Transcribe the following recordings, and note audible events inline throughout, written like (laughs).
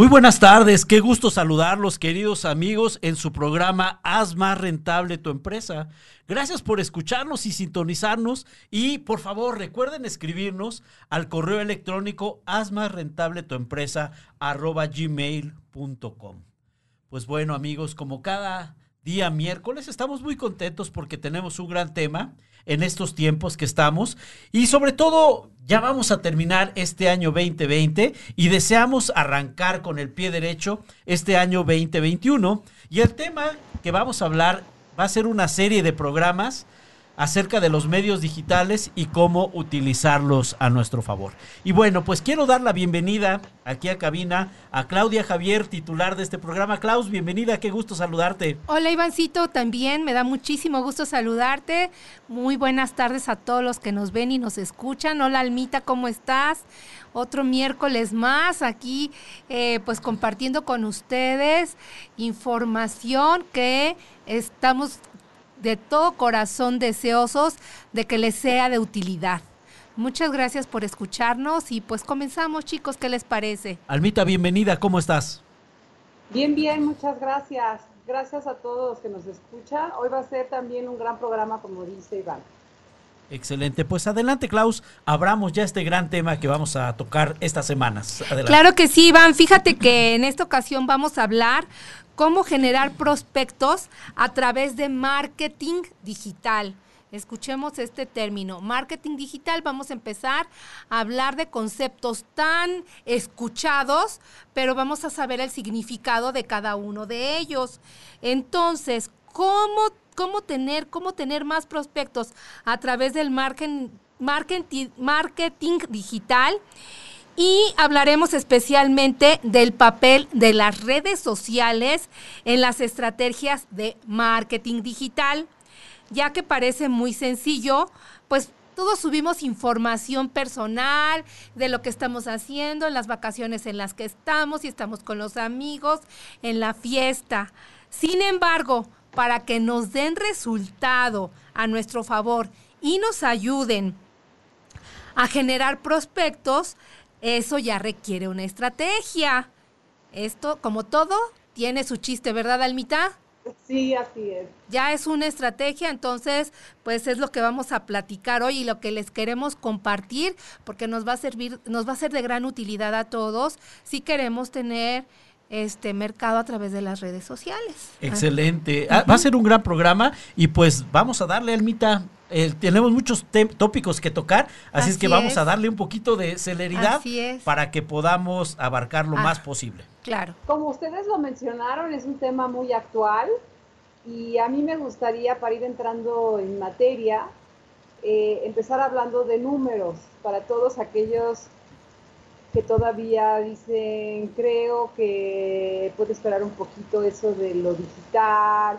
Muy buenas tardes, qué gusto saludarlos queridos amigos en su programa Haz más rentable tu empresa. Gracias por escucharnos y sintonizarnos y por favor recuerden escribirnos al correo electrónico haz más rentable tu empresa arroba gmail.com. Pues bueno amigos, como cada día miércoles. Estamos muy contentos porque tenemos un gran tema en estos tiempos que estamos. Y sobre todo ya vamos a terminar este año 2020 y deseamos arrancar con el pie derecho este año 2021 y el tema que vamos a hablar va a ser una serie de programas acerca de los medios digitales y cómo utilizarlos a nuestro favor. Y bueno, pues quiero dar la bienvenida aquí a cabina a Claudia Javier, titular de este programa. Klaus, bienvenida, qué gusto saludarte. Hola Ivancito, también me da muchísimo gusto saludarte. Muy buenas tardes a todos los que nos ven y nos escuchan. Hola Almita, ¿cómo estás? Otro miércoles más aquí, eh, pues compartiendo con ustedes información que estamos de todo corazón deseosos de que les sea de utilidad. Muchas gracias por escucharnos y pues comenzamos chicos, ¿qué les parece? Almita, bienvenida, ¿cómo estás? Bien, bien, muchas gracias. Gracias a todos los que nos escuchan. Hoy va a ser también un gran programa, como dice Iván. Excelente, pues adelante Klaus, abramos ya este gran tema que vamos a tocar estas semanas. Claro que sí, Iván, fíjate que en esta ocasión vamos a hablar cómo generar prospectos a través de marketing digital. Escuchemos este término, marketing digital. Vamos a empezar a hablar de conceptos tan escuchados, pero vamos a saber el significado de cada uno de ellos. Entonces, ¿cómo, cómo, tener, cómo tener más prospectos a través del marketing, marketing, marketing digital? Y hablaremos especialmente del papel de las redes sociales en las estrategias de marketing digital, ya que parece muy sencillo, pues todos subimos información personal de lo que estamos haciendo, en las vacaciones en las que estamos, y estamos con los amigos, en la fiesta. Sin embargo, para que nos den resultado a nuestro favor y nos ayuden a generar prospectos, eso ya requiere una estrategia. Esto, como todo, tiene su chiste, ¿verdad, Almita? Sí, así es. Ya es una estrategia, entonces, pues es lo que vamos a platicar hoy y lo que les queremos compartir, porque nos va a servir, nos va a ser de gran utilidad a todos si queremos tener este mercado a través de las redes sociales. Excelente. Ah, va a ser un gran programa y pues vamos a darle, Almita, eh, tenemos muchos tópicos que tocar, así, es que vamos a darle un poquito de celeridad para que podamos abarcar lo ah, más posible. Claro. Como ustedes lo mencionaron, es un tema muy actual y a mí me gustaría, para ir entrando en materia, eh, empezar hablando de números para todos aquellos que todavía dicen, creo que puede esperar un poquito eso de lo digital,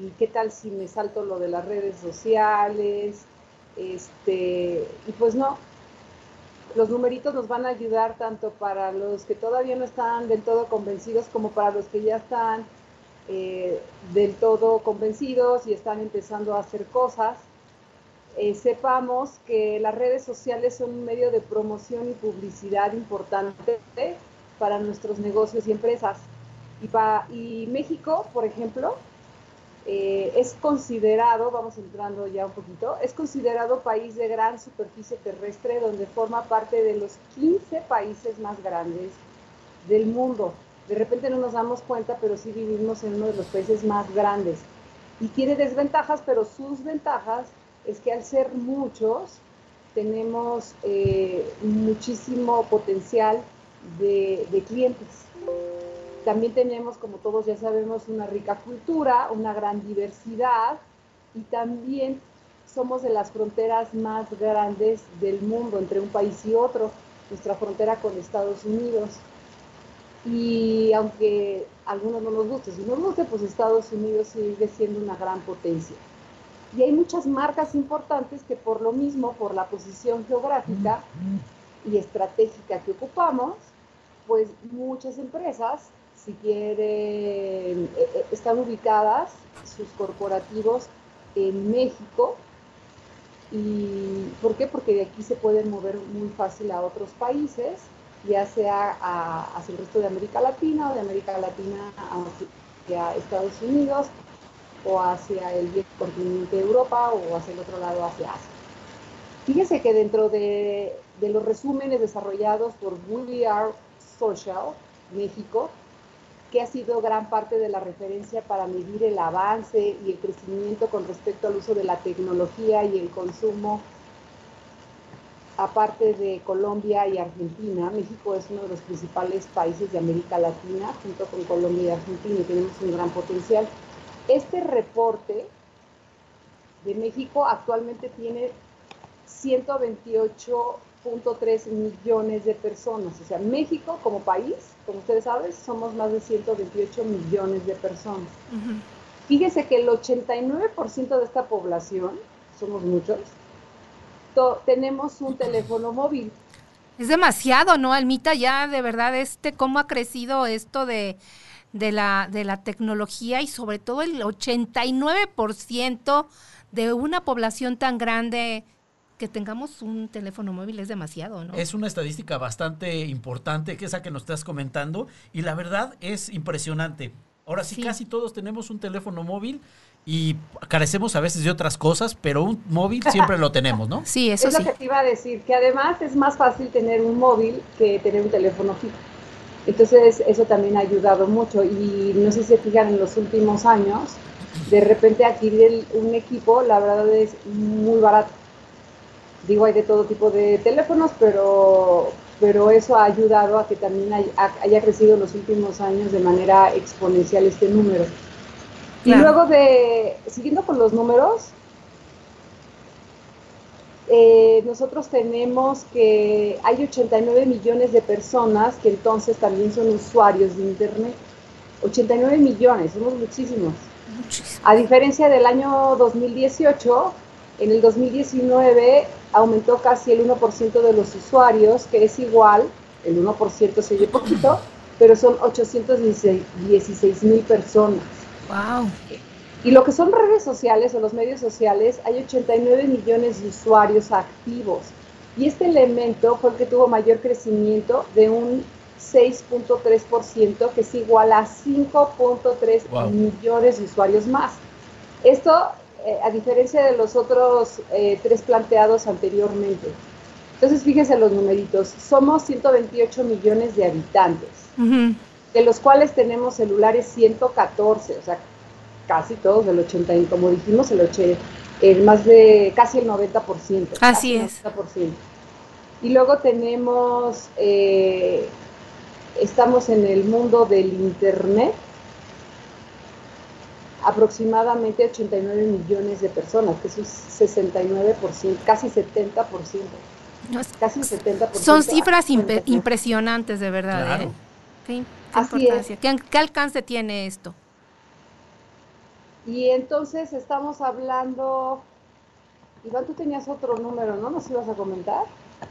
y qué tal si me salto lo de las redes sociales, este, y pues no, los numeritos nos van a ayudar tanto para los que todavía no están del todo convencidos como para los que ya están eh, del todo convencidos y están empezando a hacer cosas. Eh, sepamos que las redes sociales son un medio de promoción y publicidad importante para nuestros negocios y empresas. Y, para, y México, por ejemplo, eh, es considerado, vamos entrando ya un poquito, es considerado país de gran superficie terrestre donde forma parte de los 15 países más grandes del mundo. De repente no nos damos cuenta, pero sí vivimos en uno de los países más grandes. Y tiene desventajas, pero sus ventajas es que al ser muchos, tenemos eh, muchísimo potencial de, de clientes. También tenemos, como todos ya sabemos, una rica cultura, una gran diversidad y también somos de las fronteras más grandes del mundo entre un país y otro, nuestra frontera con Estados Unidos. Y aunque a algunos no nos guste, si nos guste, pues Estados Unidos sigue siendo una gran potencia. Y hay muchas marcas importantes que por lo mismo, por la posición geográfica y estratégica que ocupamos, pues muchas empresas si quieren, eh, eh, están ubicadas sus corporativos en México. ¿Y por qué? Porque de aquí se pueden mover muy fácil a otros países ya sea hacia el resto de América Latina o de América Latina hacia Estados Unidos o hacia el viejo continente de Europa o hacia el otro lado hacia Asia. Fíjese que dentro de, de los resúmenes desarrollados por We Are Social México, que ha sido gran parte de la referencia para medir el avance y el crecimiento con respecto al uso de la tecnología y el consumo. Aparte de Colombia y Argentina, México es uno de los principales países de América Latina, junto con Colombia y Argentina, y tenemos un gran potencial. Este reporte de México actualmente tiene 128 1.3 millones de personas. O sea, México como país, como ustedes saben, somos más de 128 millones de personas. Fíjese que el 89% de esta población, somos muchos, tenemos un teléfono móvil. Es demasiado, ¿no, Almita? Ya de verdad, este, cómo ha crecido esto de, de, la, de la tecnología y sobre todo el 89% de una población tan grande que tengamos un teléfono móvil es demasiado, ¿no? Es una estadística bastante importante, que esa que nos estás comentando, y la verdad es impresionante. Ahora sí, casi todos tenemos un teléfono móvil y carecemos a veces de otras cosas, pero un móvil siempre lo tenemos, ¿no? (laughs) Sí, eso es sí. lo que te iba a decir, que además es más fácil tener un móvil que tener un teléfono fijo. Entonces, eso también ha ayudado mucho. Y no sé si se fijan en los últimos años, de repente adquirir un equipo, la verdad es muy barato. Digo, hay de todo tipo de teléfonos, pero, pero eso ha ayudado a que también haya, crecido en los últimos años de manera exponencial este número. Y luego de, siguiendo con los números, eh, nosotros tenemos que hay 89 millones de personas que entonces también son usuarios de Internet. 89 millones, somos muchísimos. A diferencia del año 2018, en el 2019 aumentó casi el 1% de los usuarios, que es igual, el 1% se oye poquito, pero son 816 mil personas. ¡Wow! Y lo que son redes sociales o los medios sociales, hay 89 millones de usuarios activos. Y este elemento fue el que tuvo mayor crecimiento de un 6.3%, que es igual a 5.3 millones de usuarios más. Esto eh, a diferencia de los otros eh, tres planteados anteriormente. Entonces, fíjense los numeritos. Somos 128 millones de habitantes, de los cuales tenemos celulares 114, o sea, casi todos del 80, y como dijimos, el, 80, el más de casi el 90%. Así es. Y luego tenemos, eh, estamos en el mundo del Internet, aproximadamente 89 millones de personas, que es un 69%, casi 70%. casi 70%. Son cifras impresionantes, de verdad. ¿eh? ¿Qué, ¿Qué, alcance tiene esto? Y entonces estamos hablando, Iván, tú tenías otro número, ¿no? ¿Nos ibas a comentar?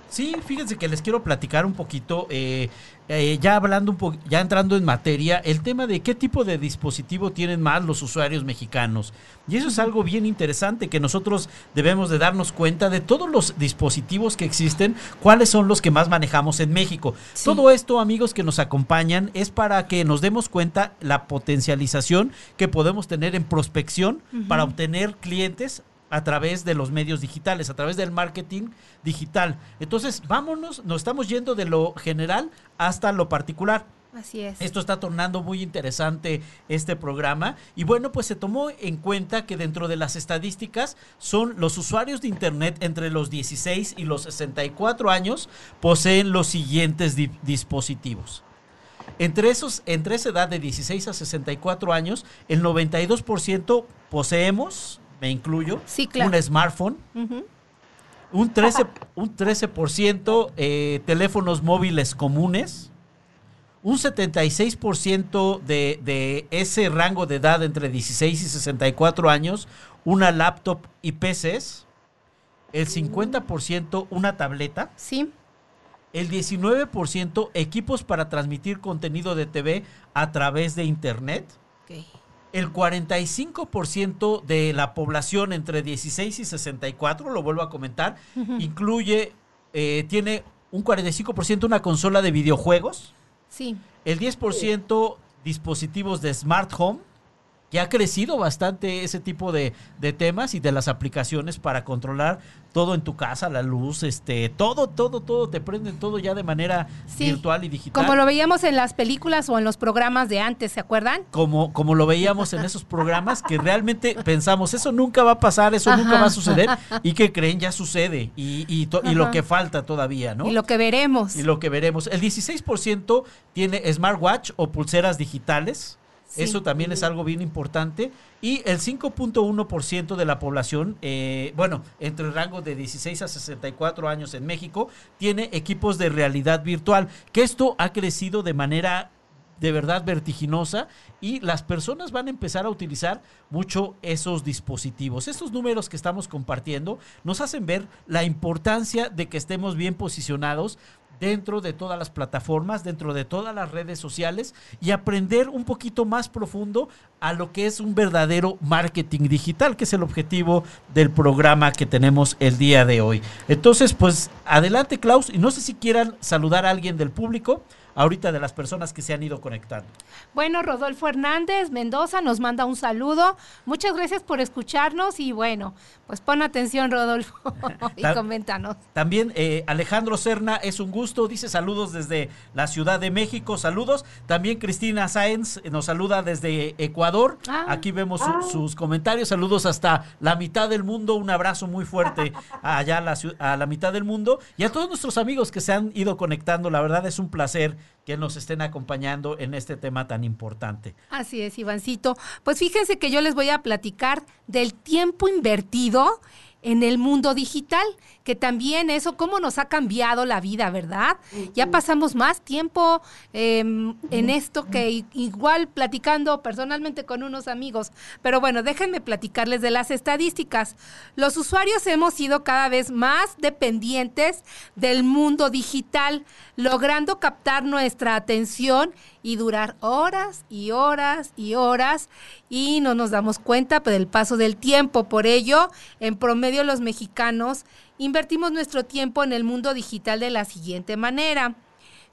Sí, fíjense que les quiero platicar un poquito, eh, eh, ya hablando un ya entrando en materia, el tema de qué tipo de dispositivo tienen más los usuarios mexicanos. Y eso es algo bien interesante que nosotros debemos de darnos cuenta de todos los dispositivos que existen, cuáles son los que más manejamos en México. Todo esto, amigos que nos acompañan, es para que nos demos cuenta la potencialización que podemos tener en prospección para obtener clientes a través de los medios digitales, a través del marketing digital. Entonces, vámonos, nos estamos yendo de lo general hasta lo particular. Así es. Esto está tornando muy interesante este programa. Y bueno, pues se tomó en cuenta que dentro de las estadísticas son los usuarios de Internet entre los 16 y los 64 años poseen los siguientes dispositivos. Entre, esos, entre esa edad de 16 a 64 años, el 92% poseemos me incluyo, un smartphone, un 13%, un 13 eh, teléfonos móviles comunes, un 76% de, de ese rango de edad entre 16 y 64 años, una laptop y PCs, el 50% una tableta. Sí. El 19% equipos para transmitir contenido de TV a través de Internet. Okay el 45% de la población entre 16 y 64, lo vuelvo a comentar, incluye, eh, tiene un 45% una consola de videojuegos, Sí. el 10% dispositivos de smart home, que ha crecido bastante ese tipo de, de temas y de las aplicaciones para controlar todo en tu casa, la luz, este, todo, todo, todo, te prenden todo ya de manera Sí. virtual y digital. Como lo veíamos en las películas o en los programas de antes, ¿se acuerdan? como, como lo veíamos en esos programas, que realmente pensamos, eso nunca va a pasar, eso nunca va a suceder, y que creen ya sucede, y, y, to- y lo que falta todavía, ¿no? Y lo que veremos. Y lo que veremos. El 16% tiene smartwatch o pulseras digitales. Eso también es algo bien importante. Y el 5.1% de la población, eh, bueno, entre el rango de 16 a 64 años en México, tiene equipos de realidad virtual. Que esto ha crecido de manera de verdad vertiginosa y las personas van a empezar a utilizar mucho esos dispositivos. Estos números que estamos compartiendo nos hacen ver la importancia de que estemos bien posicionados dentro de todas las plataformas, dentro de todas las redes sociales y aprender un poquito más profundo a lo que es un verdadero marketing digital, que es el objetivo del programa que tenemos el día de hoy. Entonces, pues adelante Klaus, y no sé si quieran saludar a alguien del público, ahorita de las personas que se han ido conectando. Bueno, Rodolfo Hernández Mendoza nos manda un saludo. Muchas gracias por escucharnos y bueno, pues pon atención, Rodolfo, (laughs) y Ta- coméntanos. También eh, Alejandro Serna, es un gusto, dice saludos desde la Ciudad de México, saludos. También Cristina Sáenz nos saluda desde Ecuador. Ah. Aquí vemos su- Ah. sus comentarios, saludos hasta la mitad del mundo, un abrazo muy fuerte (laughs) allá a la, a la mitad del mundo. Y a todos nuestros amigos que se han ido conectando, la verdad es un placer que nos estén acompañando en este tema tan importante. Así es, Ivancito. Pues fíjense que yo les voy a platicar del tiempo invertido en el mundo digital, que también eso, cómo nos ha cambiado la vida, ¿verdad? Ya pasamos más tiempo em, en esto que igual platicando personalmente con unos amigos. Pero bueno, déjenme platicarles de las estadísticas. Los usuarios hemos sido cada vez más dependientes del mundo digital, logrando captar nuestra atención y durar horas y horas y horas y no nos damos cuenta del paso del tiempo. Por ello, en promedio los mexicanos invertimos nuestro tiempo en el mundo digital de la siguiente manera.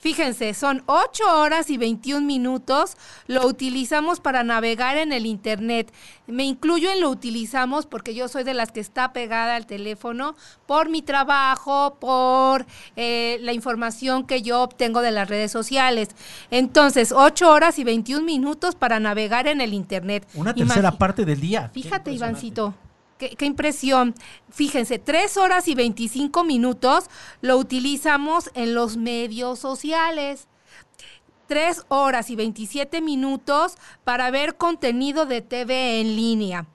Fíjense, son 8 horas y 21 minutos. Lo utilizamos para navegar en el Internet. Me incluyo en lo utilizamos porque yo soy de las que está pegada al teléfono por mi trabajo, por eh, la información que yo obtengo de las redes sociales. Entonces, 8 horas y 21 minutos para navegar en el Internet. Una tercera parte del día. Fíjate. Ivancito. Qué, impresión. Fíjense, tres horas y 25 minutos lo utilizamos en los medios sociales. Tres horas y 27 minutos para ver contenido de TV en línea.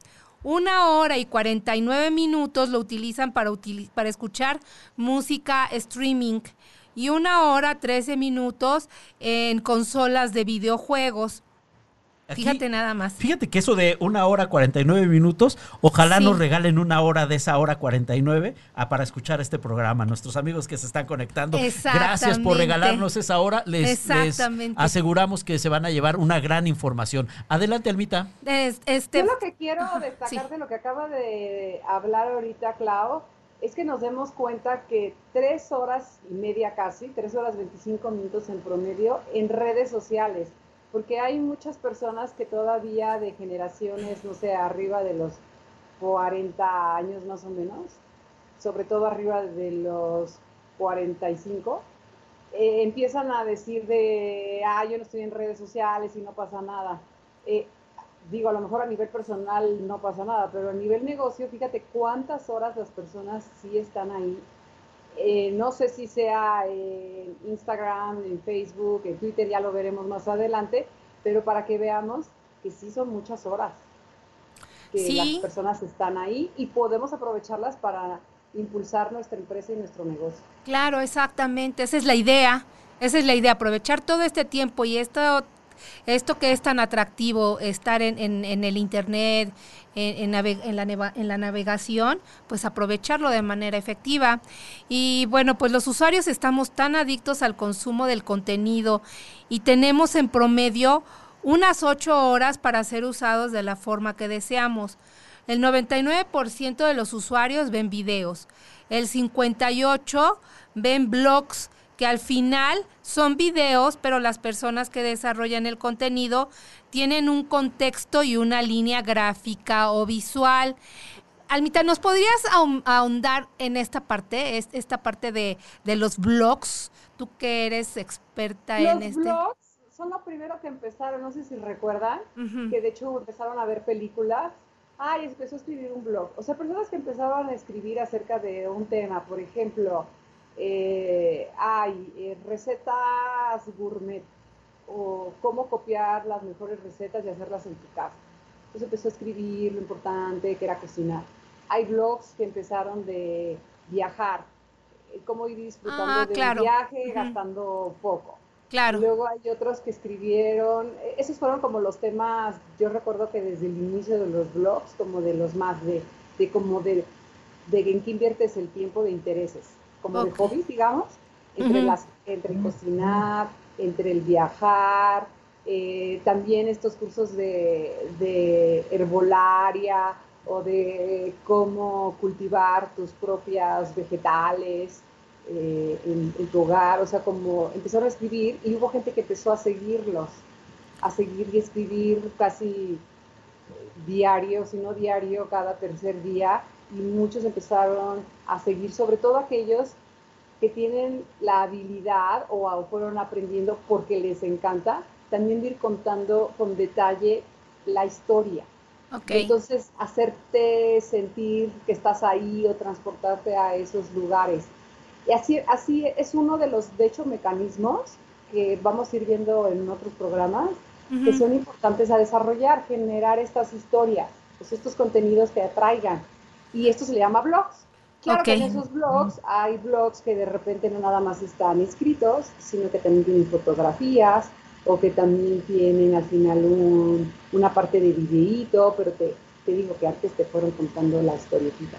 Una hora y 49 minutos lo utilizan para, utili- para escuchar música streaming. Y una hora 13 minutos en consolas de videojuegos. Aquí- Fíjate nada más. Fíjate que eso de una hora 49 minutos, ojalá Sí. nos regalen una hora de esa hora 49 ah, para escuchar este programa. Nuestros amigos que se están conectando, gracias por regalarnos esa hora. Les, aseguramos que se van a llevar una gran información. Adelante, Almita. Es- este, Yo lo que quiero destacar Sí. de lo que acaba de hablar ahorita Clau es que nos demos cuenta que tres horas y media casi, tres horas 25 minutos en promedio en redes sociales, porque hay muchas personas que todavía de generaciones, no sé, arriba de los 40 años más o menos, sobre todo arriba de los 45, eh, empiezan a decir de, ah, yo no estoy en redes sociales y no pasa nada. Eh, digo, a lo mejor a nivel personal no pasa nada, pero a nivel negocio, fíjate cuántas horas las personas sí están ahí. Eh, no sé si sea en Instagram, en Facebook, en Twitter, ya lo veremos más adelante, pero para que veamos que sí son muchas horas que Sí. las personas están ahí y podemos aprovecharlas para impulsar nuestra empresa y nuestro negocio. Claro, exactamente. Esa es la idea. Esa es la idea, aprovechar todo este tiempo y esto, esto que es tan atractivo, estar en, el Internet, en, la neva- en la navegación, pues aprovecharlo de manera efectiva. Y bueno, pues los usuarios estamos tan adictos al consumo del contenido y tenemos en promedio unas 8 horas para ser usados de la forma que deseamos. El 99% de los usuarios ven videos. El 58% ven blogs que al final son videos, pero las personas que desarrollan el contenido tienen un contexto y una línea gráfica o visual. Almita, ¿nos podrías ahondar en esta parte, esta parte de, los blogs? Tú que eres experta en este. Los blogs son lo primero que empezaron, no sé si recuerdan, que de hecho empezaron a ver películas. Ay, empezó a escribir un blog. O sea, personas que empezaban a escribir acerca de un tema, por ejemplo, eh, hay eh, recetas gourmet o cómo copiar las mejores recetas y hacerlas en tu casa. Entonces empezó a escribir lo importante que era cocinar. Hay blogs que empezaron de viajar, eh, cómo ir disfrutando ah, del viaje gastando poco. Claro. luego hay otros que escribieron, esos fueron como los temas, yo recuerdo que desde el inicio de los blogs, como de los más de, de como de, de en qué inviertes el tiempo de intereses como de hobby, digamos, entre, las, entre cocinar, entre el viajar, eh, también estos cursos de, herbolaria o de cómo cultivar tus propias vegetales eh, en, tu hogar, o sea, como empezaron a escribir y hubo gente que empezó a seguirlos, a seguir y escribir casi diario, si no diario, cada tercer día, y muchos empezaron a seguir, sobre todo aquellos que tienen la habilidad o fueron aprendiendo porque les encanta, también de ir contando con detalle la historia. Entonces, hacerte sentir que estás ahí o transportarte a esos lugares. Y así, así es uno de los, de hecho, mecanismos que vamos a ir viendo en otros programas, que son importantes a desarrollar, generar estas historias, pues estos contenidos que atraigan. Y esto se le llama blogs. Claro que en esos blogs hay blogs que de repente no nada más están escritos, sino que también tienen fotografías o que también tienen al final una parte de videíto, pero te, te, digo que antes te fueron contando la historietita.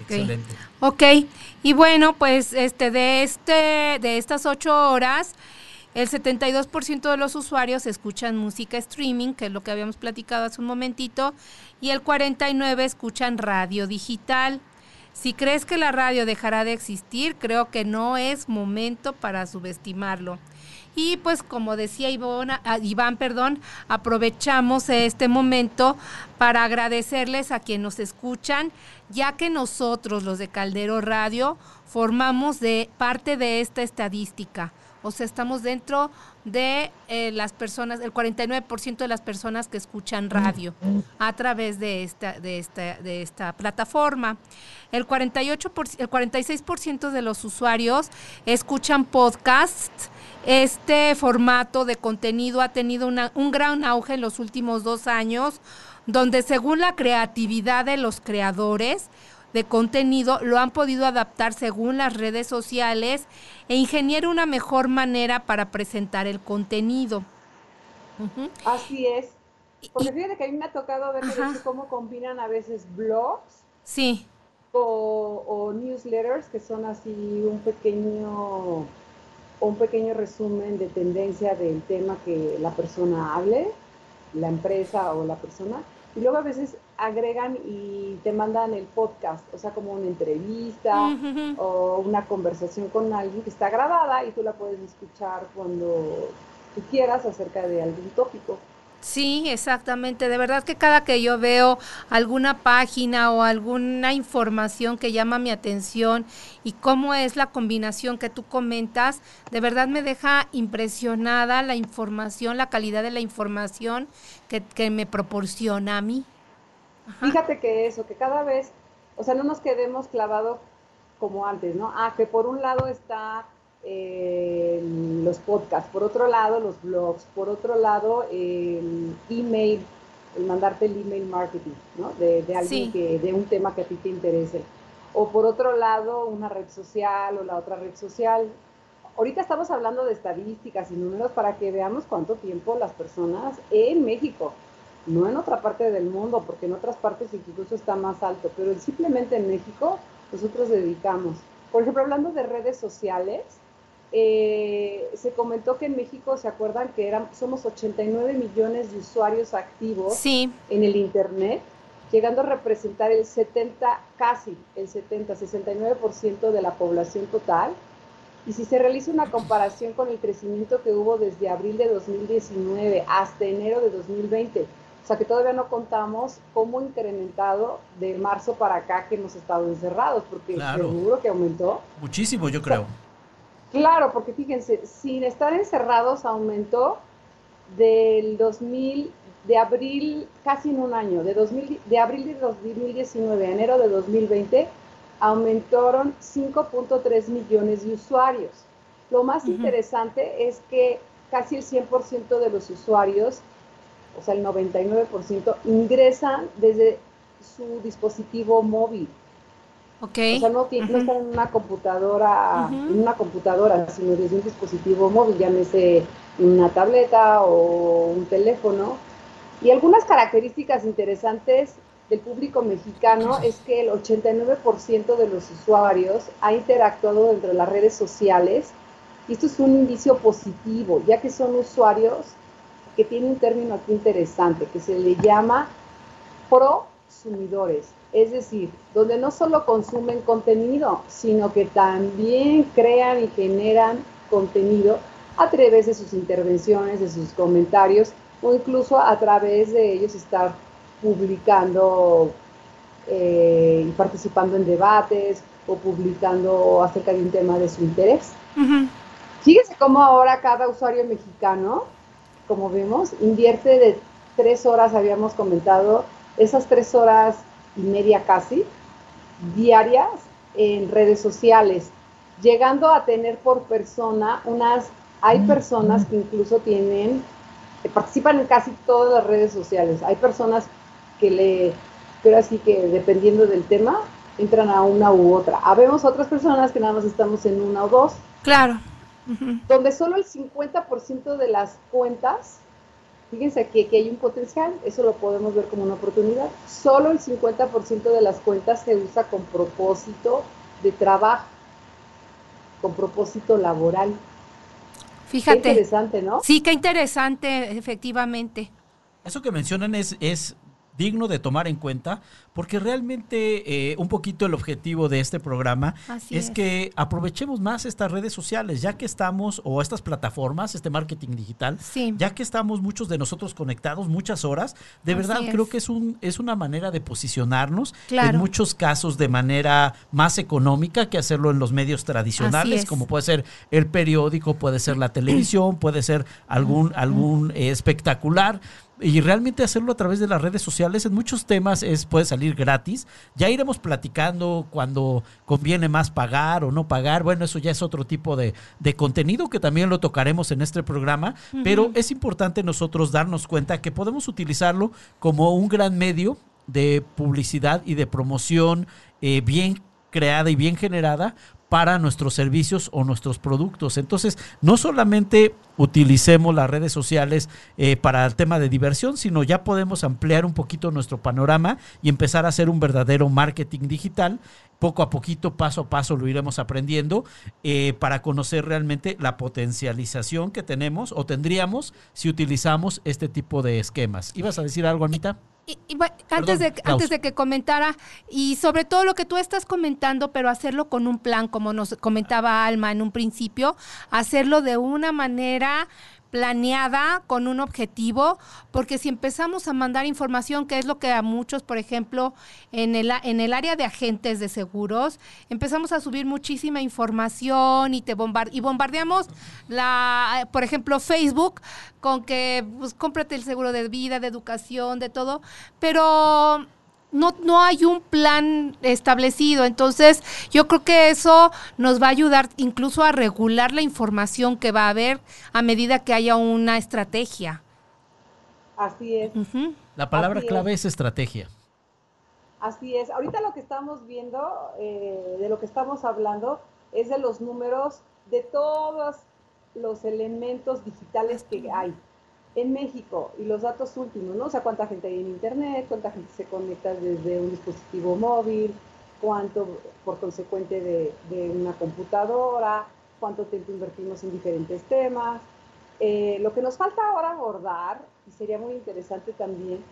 Excelente. Ok, y bueno, pues este de este de estas ocho horas, el 72% de los usuarios escuchan música streaming, que es lo que habíamos platicado hace un momentito, y el 49% escuchan radio digital. Si crees que la radio dejará de existir, creo que no es momento para subestimarlo. Y pues como decía ah, Iván, perdón, aprovechamos este momento para agradecerles a quienes nos escuchan, ya que nosotros, los de Caldero Radio, formamos de parte de esta estadística. O sea, estamos dentro de eh, las personas, el 49% de las personas que escuchan radio a través de esta, de esta, de esta plataforma. El, 48 el 46% de los usuarios escuchan podcasts. Este formato de contenido ha tenido un gran auge en los últimos dos años, donde según la creatividad de los creadores, de contenido lo han podido adaptar según las redes sociales e ingeniar una mejor manera para presentar el contenido. Así es. Porque fíjate que a mí me ha tocado ver cómo combinan a veces blogs. Sí. O, newsletters que son así un pequeño un pequeño resumen de tendencia del tema que la persona hable, la empresa o la persona, y luego a veces agregan y te mandan el podcast, o sea, como una entrevista o una conversación con alguien que está grabada y tú la puedes escuchar cuando tú quieras acerca de algún tópico. Sí, exactamente. De verdad que cada que yo veo alguna página o alguna información que llama mi atención y cómo es la combinación que tú comentas, de verdad me deja impresionada la información, la calidad de la información que, que me proporciona a mí. Fíjate que eso, que cada vez, o sea, no nos quedemos clavados como antes, ¿no? Ah, que por un lado está eh, los podcasts, por otro lado los blogs, por otro lado el email, el mandarte el email marketing, ¿no? De, alguien que, de un tema que a ti te interese. O por otro lado una red social o la otra red social. Ahorita estamos hablando de estadísticas y números para que veamos cuánto tiempo las personas en México no en otra parte del mundo, porque en otras partes incluso está más alto, pero simplemente en México nosotros dedicamos, por ejemplo, hablando de redes sociales, eh, se comentó que en México, ¿se acuerdan que eran, somos 89 millones de usuarios activos en el Internet? llegando a representar el 70, casi el 70, 69% de la población total. Y si se realiza una comparación con el crecimiento que hubo desde abril de 2019 hasta enero de 2020, o sea que todavía no contamos cómo incrementado de marzo para acá que hemos estado encerrados, porque seguro que aumentó. Muchísimo, yo creo. claro, porque fíjense, sin estar encerrados aumentó del 2000 de abril, casi en un año, de, 2000, de abril de 2019 a enero de 2020, aumentaron 5.3 millones de usuarios. Lo más interesante es que casi el 100% de los usuarios, o sea, el 99%, ingresan desde su dispositivo móvil. Okay. O sea, no, están en una computadora, en una computadora, sino desde un dispositivo móvil, llámese una tableta o un teléfono. Y algunas características interesantes del público mexicano es que el 89% de los usuarios ha interactuado dentro de las redes sociales. Y esto es un indicio positivo, ya que son usuarios que tienen un término aquí interesante, que se le llama prosumidores. Es decir, donde no solo consumen contenido, sino que también crean y generan contenido a través de sus intervenciones, de sus comentarios o incluso a través de ellos estar publicando eh, y participando en debates o publicando acerca de un tema de su interés. Fíjese cómo ahora cada usuario mexicano, como vemos, invierte de tres horas, habíamos comentado, esas tres horas y media casi, diarias en redes sociales, llegando a tener por persona unas, hay personas que incluso tienen participan en casi todas las redes sociales. Hay personas que le, pero así que dependiendo del tema, entran a una u otra. Habemos otras personas que nada más estamos en una o dos. Claro. Donde solo el 50% de las cuentas, fíjense que, que hay un potencial, eso lo podemos ver como una oportunidad, solo el 50% de las cuentas se usa con propósito de trabajo, con propósito laboral. Fíjate. Qué interesante, ¿no? Sí, qué interesante, efectivamente. Eso que mencionan es, es digno de tomar en cuenta, porque realmente eh, un poquito el objetivo de este programa es, que aprovechemos más estas redes sociales, ya que estamos, o estas plataformas, este marketing digital, ya que estamos muchos de nosotros conectados muchas horas, de verdad creo que es, un, es una manera de posicionarnos, en muchos casos de manera más económica que hacerlo en los medios tradicionales, como puede ser el periódico, puede ser la televisión, puede ser algún, algún eh, espectacular y realmente hacerlo a través de las redes sociales en muchos temas es puede salir gratis. Ya iremos platicando cuando conviene más pagar o no pagar. Bueno, eso ya es otro tipo de, contenido que también lo tocaremos en este programa, pero es importante nosotros darnos cuenta que podemos utilizarlo como un gran medio de publicidad y de promoción eh, bien creada y bien generada para nuestros servicios o nuestros productos. Entonces, no solamente utilicemos las redes sociales eh, para el tema de diversión, sino ya podemos ampliar un poquito nuestro panorama y empezar a hacer un verdadero marketing digital. Poco a poquito, paso a paso, lo iremos aprendiendo eh, para conocer realmente la potencialización que tenemos o tendríamos si utilizamos este tipo de esquemas. ¿Ibas a decir algo, Anita? Y, antes, de, antes de que comentara, y sobre todo lo que tú estás comentando, pero hacerlo con un plan, como nos comentaba Alma en un principio, hacerlo de una manera planeada con un objetivo, porque si empezamos a mandar información, que es lo que a muchos, por ejemplo, en el, en el área de agentes de seguros, empezamos a subir muchísima información y te bombard y bombardeamos la, por ejemplo, Facebook con que pues cómprate el seguro de vida, de educación, de todo, pero no, no hay un plan establecido. Entonces, yo creo que eso nos va a ayudar incluso a regular la información que va a haber a medida que haya una estrategia. Así es. La palabra clave es. estrategia. Así es. Ahorita lo que estamos viendo, eh, de lo que estamos hablando, es de los números de todos los elementos digitales que hay en México y los datos últimos, ¿no? O sea, cuánta gente hay en Internet, cuánta gente se conecta desde un dispositivo móvil, cuánto por consecuente de, una computadora, cuánto tiempo invertimos en diferentes temas. Eh, lo que nos falta ahora abordar, y sería muy interesante también,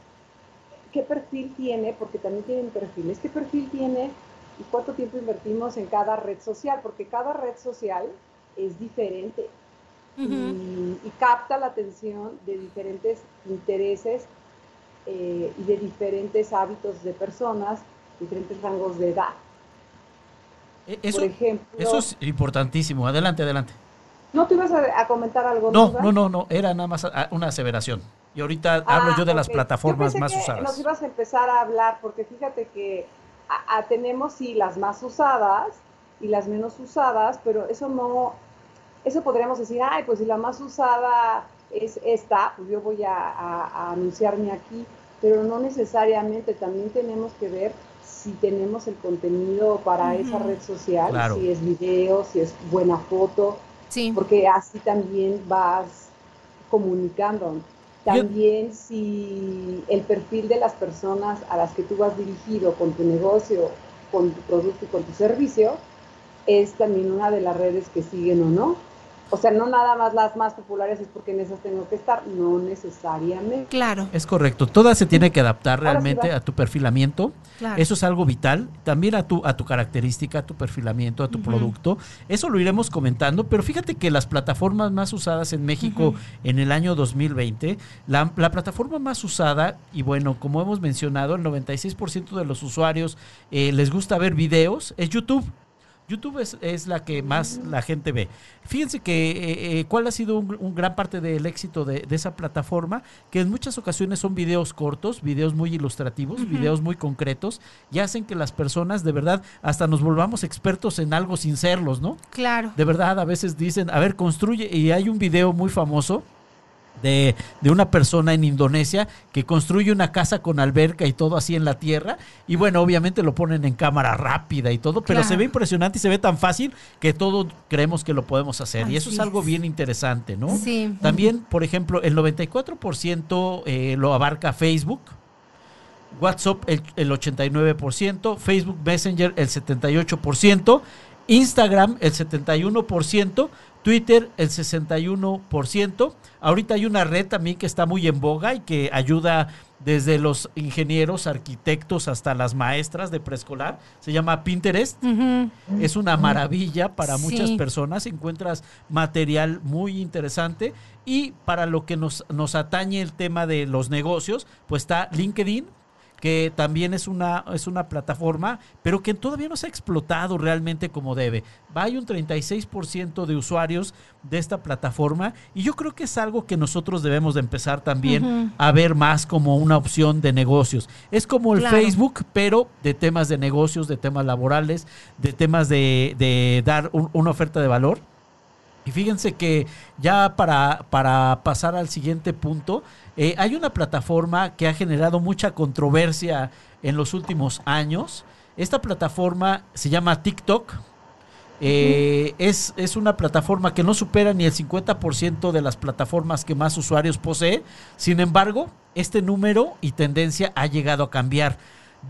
qué perfil tiene, porque también tienen perfiles, qué perfil tiene y cuánto tiempo invertimos en cada red social, porque cada red social es diferente y, capta la atención de diferentes intereses eh, y de diferentes hábitos de personas, diferentes rangos de edad. E, eso, Por ejemplo, eso es importantísimo. Adelante, adelante. ¿No te ibas a, comentar algo? No, no, no, no, era nada más una aseveración. Y ahorita ah, hablo yo de las plataformas más usadas. Nos ibas a empezar a hablar, porque fíjate que tenemos sí las más usadas y las menos usadas, pero eso no, eso podríamos decir, ay, pues si la más usada es esta, pues yo voy a, anunciarme aquí, pero no necesariamente, también tenemos que ver si tenemos el contenido para esa red social, si es video, si es buena foto, porque así también vas comunicando. También si el perfil de las personas a las que tú vas dirigido con tu negocio, con tu producto y con tu servicio, es también una de las redes que siguen o no. O sea, no nada más las más populares es porque en esas tengo que estar, no necesariamente. Claro. Es correcto. Todas se tiene que adaptar realmente a tu perfilamiento. Eso es algo vital. También a tu, a tu característica, a tu perfilamiento, a tu producto. Eso lo iremos comentando. Pero fíjate que las plataformas más usadas en México en el año 2020, la, la, plataforma más usada, y bueno, como hemos mencionado, el 96% de los usuarios eh, les gusta ver videos, es YouTube. YouTube es, la que más la gente ve. Fíjense que eh, eh, cuál ha sido un, gran parte del éxito de, esa plataforma, que en muchas ocasiones son videos cortos, videos muy ilustrativos, videos muy concretos, y hacen que las personas de verdad hasta nos volvamos expertos en algo sin serlos, ¿no? Claro. De verdad, a veces dicen, a ver, construye, y hay un video muy famoso de, una persona en Indonesia que construye una casa con alberca y todo así en la tierra. Y bueno, obviamente lo ponen en cámara rápida y todo, pero se ve impresionante y se ve tan fácil que todos creemos que lo podemos hacer. y eso es algo bien interesante, ¿no? Sí. También, por ejemplo, el 94% eh, lo abarca Facebook. WhatsApp el, el 89%, Facebook Messenger el 78%, Instagram el 71%, Twitter el 61%. Ahorita hay una red también que está muy en boga y que ayuda desde los ingenieros, arquitectos hasta las maestras de preescolar. Se llama Pinterest. Es una maravilla para muchas personas. Encuentras material muy interesante. Y para lo que nos, nos atañe el tema de los negocios, pues está LinkedIn, que también es una, es una plataforma, pero que todavía no se ha explotado realmente como debe. Hay un 36% de usuarios de esta plataforma y yo creo que es algo que nosotros debemos de empezar también a ver más como una opción de negocios. Es como el Facebook, pero de temas de negocios, de temas laborales, de temas de, dar una oferta de valor. Y fíjense que ya para, para pasar al siguiente punto, eh, hay una plataforma que ha generado mucha controversia en los últimos años. Esta plataforma se llama TikTok. Eh, es, es, una plataforma que no supera ni el 50% de las plataformas que más usuarios posee. Sin embargo, este número y tendencia ha llegado a cambiar.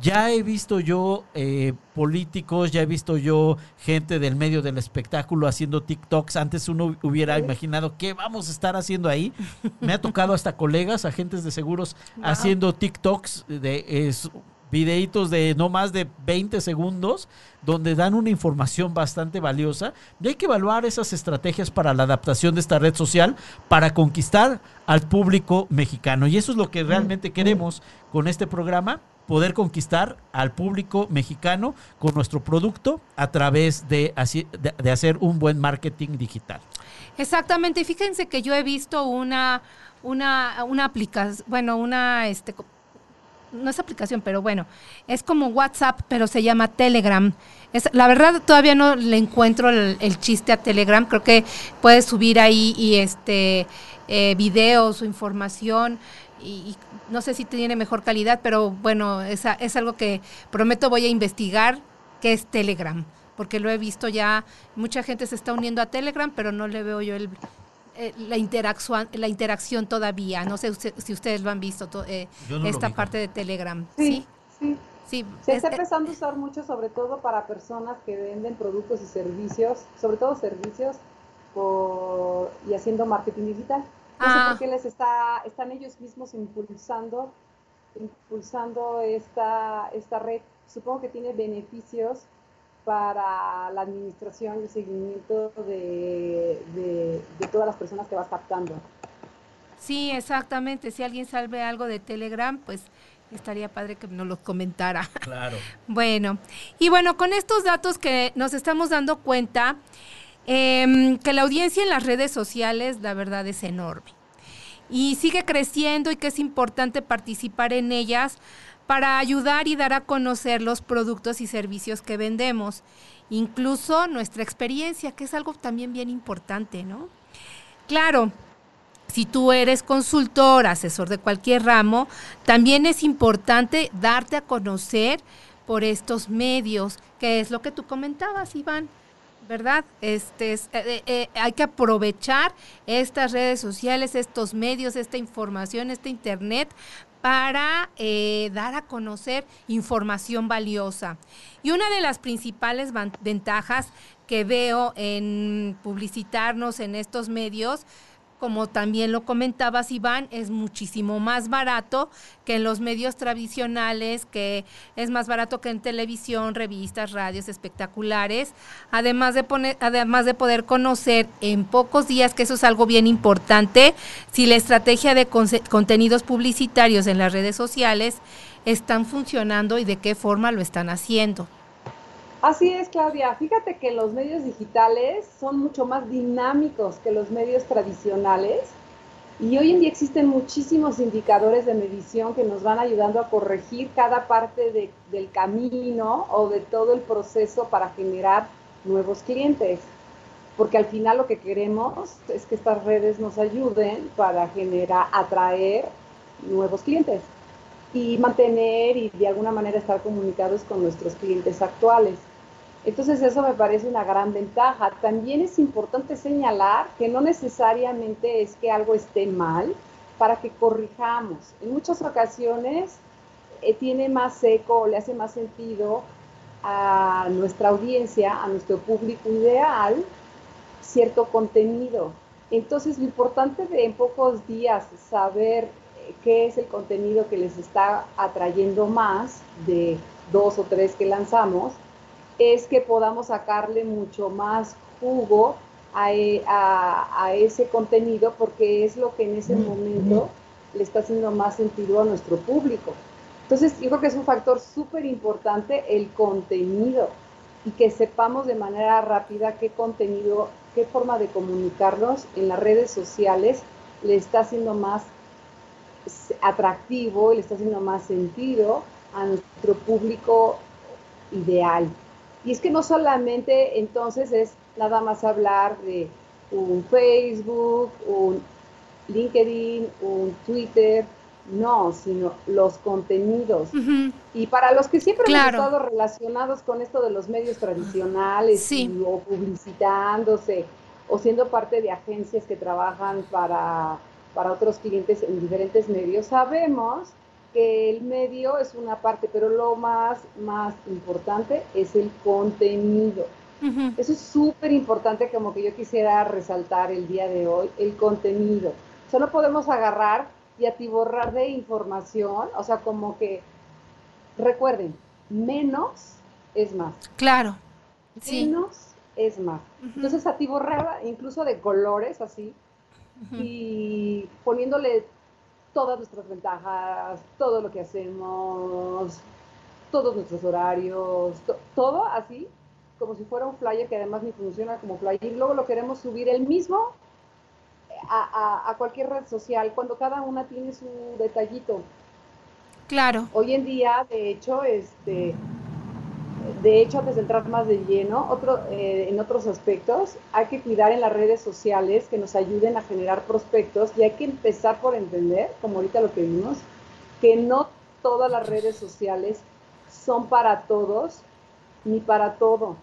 Ya he visto yo eh, políticos, ya he visto yo gente del medio del espectáculo haciendo TikToks. Antes uno hubiera imaginado qué vamos a estar haciendo ahí. Me ha tocado hasta colegas, agentes de seguros, haciendo TikToks de videitos de no más de 20 segundos donde dan una información bastante valiosa. Y hay que evaluar esas estrategias para la adaptación de esta red social para conquistar al público mexicano. Y eso es lo que realmente queremos con este programa poder conquistar al público mexicano con nuestro producto a través de, de, hacer un buen marketing digital. Exactamente, fíjense que yo he visto una, una, una aplicación, bueno, una, este, no es aplicación, pero bueno, es como WhatsApp, pero se llama Telegram. Es, la verdad todavía no le encuentro el, chiste a Telegram, creo que puedes subir ahí y este eh, videos o información y, no sé si tiene mejor calidad, pero bueno, es, es algo que prometo voy a investigar, que es Telegram, porque lo he visto ya, mucha gente se está uniendo a Telegram, pero no le veo yo el, eh, la, interacción, la interacción todavía. No sé si ustedes lo han visto, eh, esta parte de Telegram. Sí, sí. Sí, se está empezando a usar mucho, sobre todo para personas que venden productos y servicios, sobre todo servicios por, y haciendo marketing digital. No sé por ah. qué les está, están ellos mismos impulsando, impulsando esta, esta red. Supongo que tiene beneficios para la administración y el seguimiento de, de, todas las personas que vas captando. Sí, exactamente. Si alguien sabe algo de Telegram, pues estaría padre que nos lo comentara. Claro. (laughs) bueno, y bueno, con estos datos que nos estamos dando cuenta, eh, que la audiencia en las redes sociales, la verdad, es enorme. Y sigue creciendo y que es importante participar en ellas para ayudar y dar a conocer los productos y servicios que vendemos. Incluso nuestra experiencia, que es algo también bien importante, ¿no? Claro, si tú eres consultor, asesor de cualquier ramo, también es importante darte a conocer por estos medios, que es lo que tú comentabas, Iván. ¿Verdad? Este, eh, eh, eh, hay que aprovechar estas redes sociales, estos medios, esta información, este Internet para dar a conocer información valiosa. Y una de las principales ventajas que veo en publicitarnos en estos medios como también lo comentabas Iván, es muchísimo más barato que en los medios tradicionales, que es más barato que en televisión, revistas, radios espectaculares, además de poner, además de poder conocer en pocos días, que eso es algo bien importante, si la estrategia de contenidos publicitarios en las redes sociales están funcionando y de qué forma lo están haciendo. Así es, Claudia. Fíjate que los medios digitales son mucho más dinámicos que los medios tradicionales y hoy en día existen muchísimos indicadores de medición que nos van ayudando a corregir cada parte del camino o de todo el proceso para generar nuevos clientes. Porque al final lo que queremos es que estas redes nos ayuden para generar, atraer nuevos clientes y mantener y de alguna manera estar comunicados con nuestros clientes actuales. Entonces eso me parece una gran ventaja. También es importante señalar que no necesariamente es que algo esté mal para que corrijamos. En muchas ocasiones eh, tiene más eco le hace más sentido a nuestra audiencia, a nuestro público ideal, cierto contenido. Entonces lo importante de en pocos días saber eh, qué es el contenido que les está atrayendo más de dos o tres que lanzamos es que podamos sacarle mucho más jugo e, a, ese contenido porque es lo que en ese momento le está haciendo más sentido a nuestro público. Entonces, yo creo que es un factor súper importante el contenido y que sepamos de manera rápida qué contenido, qué forma de comunicarnos en las redes sociales le está haciendo más atractivo, le está haciendo más sentido a nuestro público ideal. Y es que no solamente entonces es nada más hablar de un Facebook, un LinkedIn, un Twitter, no, sino los contenidos. Y para los que siempre hemos estado relacionados con esto de los medios tradicionales o publicitándose o siendo parte de agencias que trabajan para, para otros clientes en diferentes medios, sabemos que el medio es una parte, pero lo más, más importante es el contenido. Eso es súper importante, como que yo quisiera resaltar el día de hoy, el contenido. Solo podemos agarrar y atiborrar de información, o sea, como que, recuerden, menos es más. Claro. Menos es más. Entonces, atiborrar incluso de colores así, y poniéndole todas nuestras ventajas, todo lo que hacemos, todos nuestros horarios, todo así, como si fuera un flyer que además ni funciona como flyer. Y luego lo queremos subir el mismo a, cualquier red social, cuando cada una tiene su detallito. Claro. Hoy en día, de hecho, este de hecho, antes de entrar más de lleno, otro, eh, en otros aspectos, hay que cuidar en las redes sociales que nos ayuden a generar prospectos y hay que empezar por entender, como ahorita lo que vimos, que no todas las redes sociales son para todos ni para todo.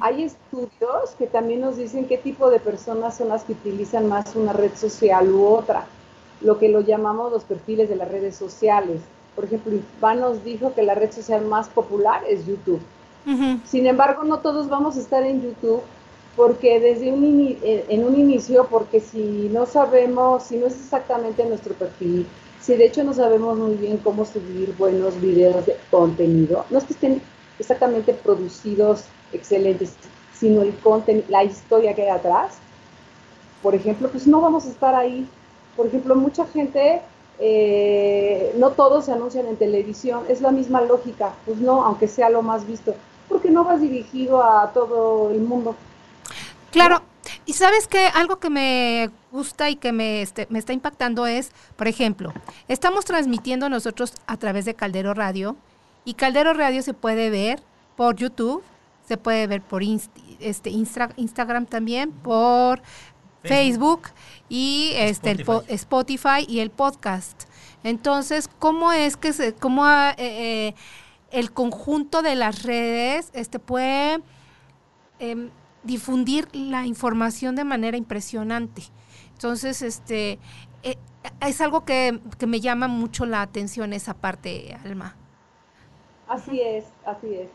Hay estudios que también nos dicen qué tipo de personas son las que utilizan más una red social u otra, lo que lo llamamos los perfiles de las redes sociales. Por ejemplo, Iván nos dijo que la red social más popular es YouTube. Sin embargo, no todos vamos a estar en YouTube porque desde un en un inicio, porque si no sabemos, si no es exactamente nuestro perfil, si de hecho no sabemos muy bien cómo subir buenos videos de contenido, no es que estén exactamente producidos excelentes, sino el contenido, la historia que hay atrás, por ejemplo, pues no vamos a estar ahí. Por ejemplo, mucha gente, eh, no todos se anuncian en televisión, es la misma lógica, pues no, aunque sea lo más visto, porque no vas dirigido a todo el mundo. Claro, y sabes que algo que me gusta y que me, este, me está impactando es, por ejemplo, estamos transmitiendo nosotros a través de Caldero Radio y Caldero Radio se puede ver por YouTube, se puede ver por este, Instagram también, por Facebook, y este Spotify. El Spotify y el podcast. Entonces, ¿cómo es que se, cómo eh, eh, el conjunto de las redes este puede em, difundir la información de manera impresionante? Entonces, este eh, es algo que, que me llama mucho la atención esa parte, Alma. Así es, así es.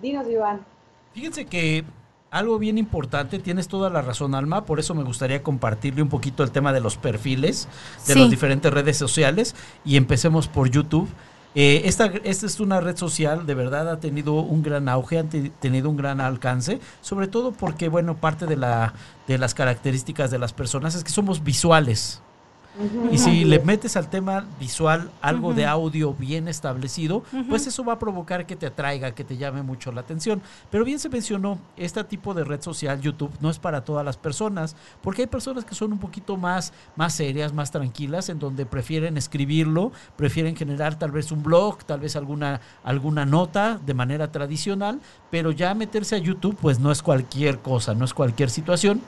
Dinos, Iván. Fíjense que algo bien importante, tienes toda la razón, Alma, por eso me gustaría compartirle un poquito el tema de los perfiles de las diferentes redes sociales y empecemos por YouTube. Eh, esta, esta es una red social, de verdad ha tenido un gran auge, ha tenido un gran alcance, sobre todo porque, bueno, parte de, la, de las características de las personas es que somos visuales. Y si le metes al tema visual algo de audio bien establecido, pues eso va a provocar que te atraiga, que te llame mucho la atención. Pero bien se mencionó, este tipo de red social, YouTube, no es para todas las personas, porque hay personas que son un poquito más, más serias, más tranquilas, en donde prefieren escribirlo, prefieren generar tal vez un blog, tal vez alguna, alguna nota de manera tradicional, pero ya meterse a YouTube, pues no es cualquier cosa, no es cualquier situación.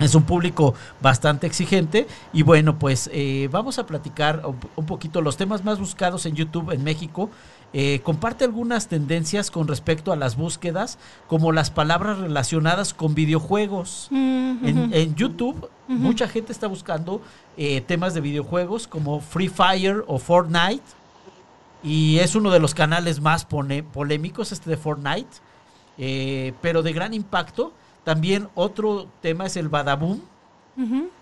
Es un público bastante exigente y bueno, pues eh, vamos a platicar un poquito los temas más buscados en YouTube en México. Eh, comparte algunas tendencias con respecto a las búsquedas, como las palabras relacionadas con videojuegos. en, YouTube, mucha gente está buscando eh, temas de videojuegos como Free Fire o Fortnite. Y es uno de los canales más polémicos, este de Fortnite, pero de gran impacto. También otro tema es el Badaboom.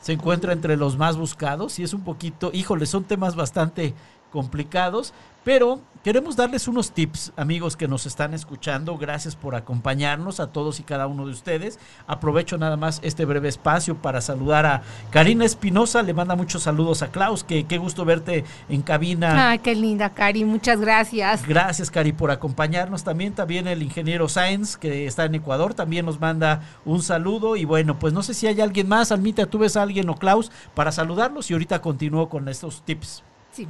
Se encuentra entre los más buscados y es un poquito, híjole, son temas bastante complicados, pero queremos darles unos tips, amigos que nos están escuchando. Gracias por acompañarnos a todos y cada uno de ustedes. Aprovecho nada más este breve espacio para saludar a Karina Espinosa. Le manda muchos saludos a Klaus, que qué gusto verte en cabina. Ay, qué linda, Cari. Muchas gracias. Gracias, Cari, por acompañarnos también. También el ingeniero Sáenz, que está en Ecuador, también nos manda un saludo. Y bueno, pues no sé si hay alguien más. Almita, tú ves a alguien o Klaus para saludarlos y ahorita continúo con estos tips. Sí.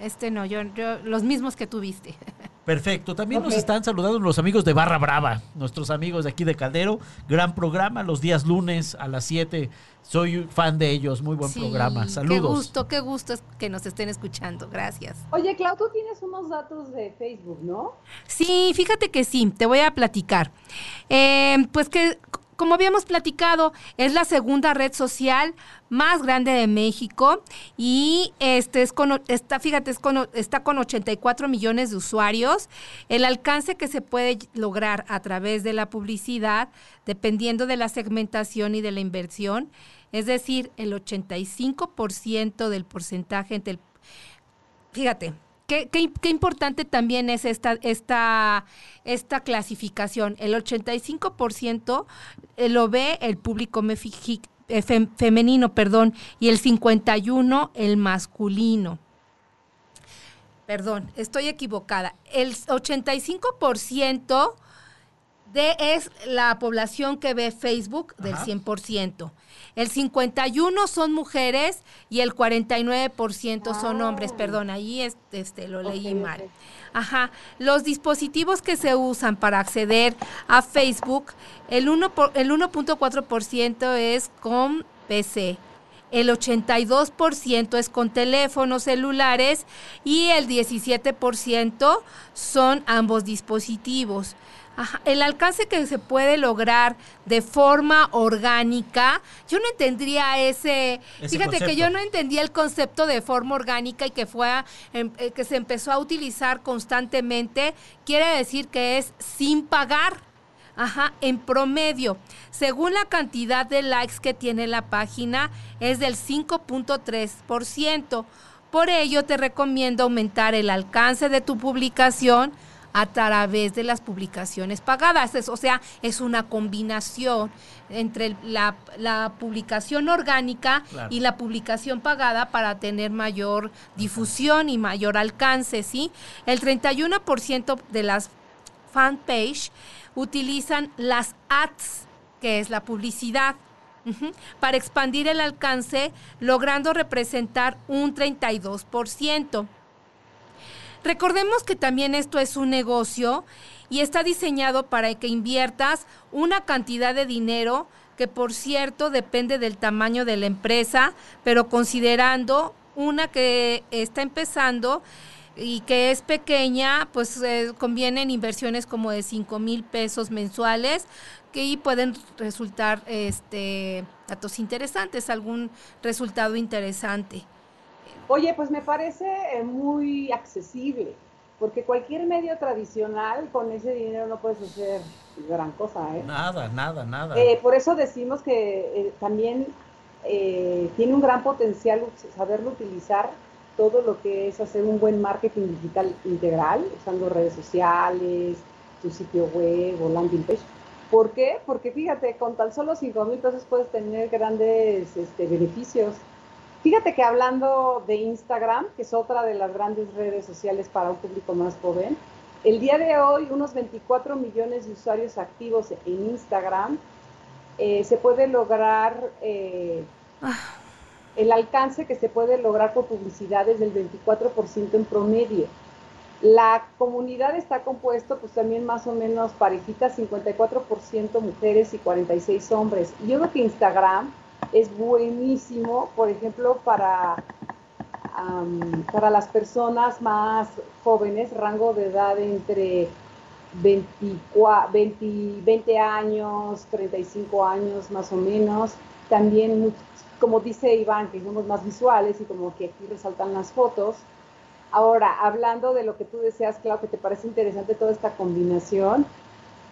Este no, yo, yo los mismos que tuviste. (laughs) Perfecto. También nos están saludando los amigos de Barra Brava, nuestros amigos de aquí de Caldero. Gran programa los días lunes a las 7. Soy fan de ellos, muy buen programa. Saludos. Qué gusto, qué gusto que nos estén escuchando. Gracias. Oye, Clau, tú tienes unos datos de Facebook, ¿no? Sí, fíjate que sí, te voy a platicar. Eh, pues que como habíamos platicado, es la segunda red social más grande de México y este es con, está, fíjate, es con, está con 84 millones de usuarios. El alcance que se puede lograr a través de la publicidad, dependiendo de la segmentación y de la inversión, es decir, el 85% del porcentaje entre Fíjate, Qué, importante también es esta, esta, esta clasificación. El 85% eh, lo ve el público eh, femenino, perdón, y el 51% el masculino. Perdón, estoy equivocada. El 85% de es la población que ve Facebook del 100%. El 51 son mujeres y el 49% son hombres. Perdón, ahí este, lo leí mal. Ajá. Los dispositivos que se usan para acceder a Facebook, el 1.4% el es con PC. El 82% es con teléfonos celulares y el 17% son ambos dispositivos. El alcance que se puede lograr de forma orgánica, yo no entendría ese, fíjate que yo no entendía el concepto de forma orgánica y que fue em, eh, que se empezó a utilizar constantemente, quiere decir que es sin pagar. Ajá, en promedio, según la cantidad de likes que tiene la página, es del 5.3%. Por ello, te recomiendo aumentar el alcance de tu publicación a través de las publicaciones pagadas. o sea, es una combinación entre la, publicación orgánica y la publicación pagada para tener mayor difusión y mayor alcance, ¿sí? El 31% de las fanpage utilizan las ads, que es la publicidad. para expandir el alcance, logrando representar un 32%. Recordemos que también esto es un negocio y está diseñado para que inviertas una cantidad de dinero que por cierto depende del tamaño de la empresa, pero considerando una que está empezando y que es pequeña, pues eh, convienen inversiones como de 5 mil pesos mensuales que pueden resultar este, datos interesantes, algún resultado interesante. Oye, pues me parece eh, muy accesible, porque cualquier medio tradicional con ese dinero no puedes hacer gran cosa. ¿eh? Nada, nada, nada. Eh, por eso decimos que también tiene un gran potencial saberlo utilizar todo lo que es hacer un buen marketing digital integral, usando redes sociales, tu sitio web o landing page. ¿Por qué? Porque fíjate, con tan solo 5 mil pesos puedes tener grandes este, beneficios. Fíjate que hablando de Instagram, que es otra de las grandes redes sociales para un público más joven, el día de hoy unos 24 millones de usuarios activos en Instagram eh, se puede lograr eh, el alcance que se puede lograr por publicidades del 24% en promedio. La comunidad está compuesto pues también más o menos parejita, 54% mujeres y 46 hombres. Yo creo que Instagram es buenísimo, por ejemplo, para, para las personas más jóvenes, rango de edad entre 24, 20, 20 años, 35 años más o menos. También, como dice Iván, que somos más visuales y como que aquí resaltan las fotos. Ahora, hablando de lo que tú deseas, claro, que te parece interesante toda esta combinación,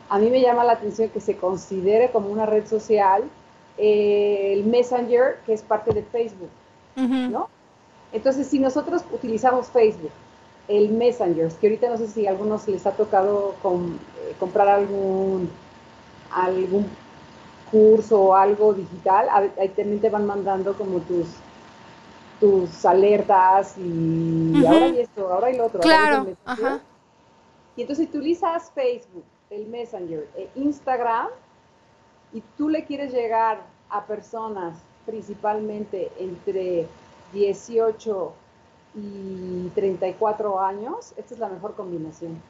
a mí me llama la atención que se considere como una red social el Messenger, que es parte de Facebook, ¿no? Entonces, si nosotros utilizamos Facebook, el Messenger, que ahorita no sé si a algunos les ha tocado eh, comprar algún, algún curso o algo digital, ahí también te van mandando como tus tus alertas y, ahora y esto, ahora y lo otro. Claro. Y entonces si utilizas Facebook, el Messenger, e Instagram, y tú le quieres llegar a personas principalmente entre 18 y 34 años, esta es la mejor combinación.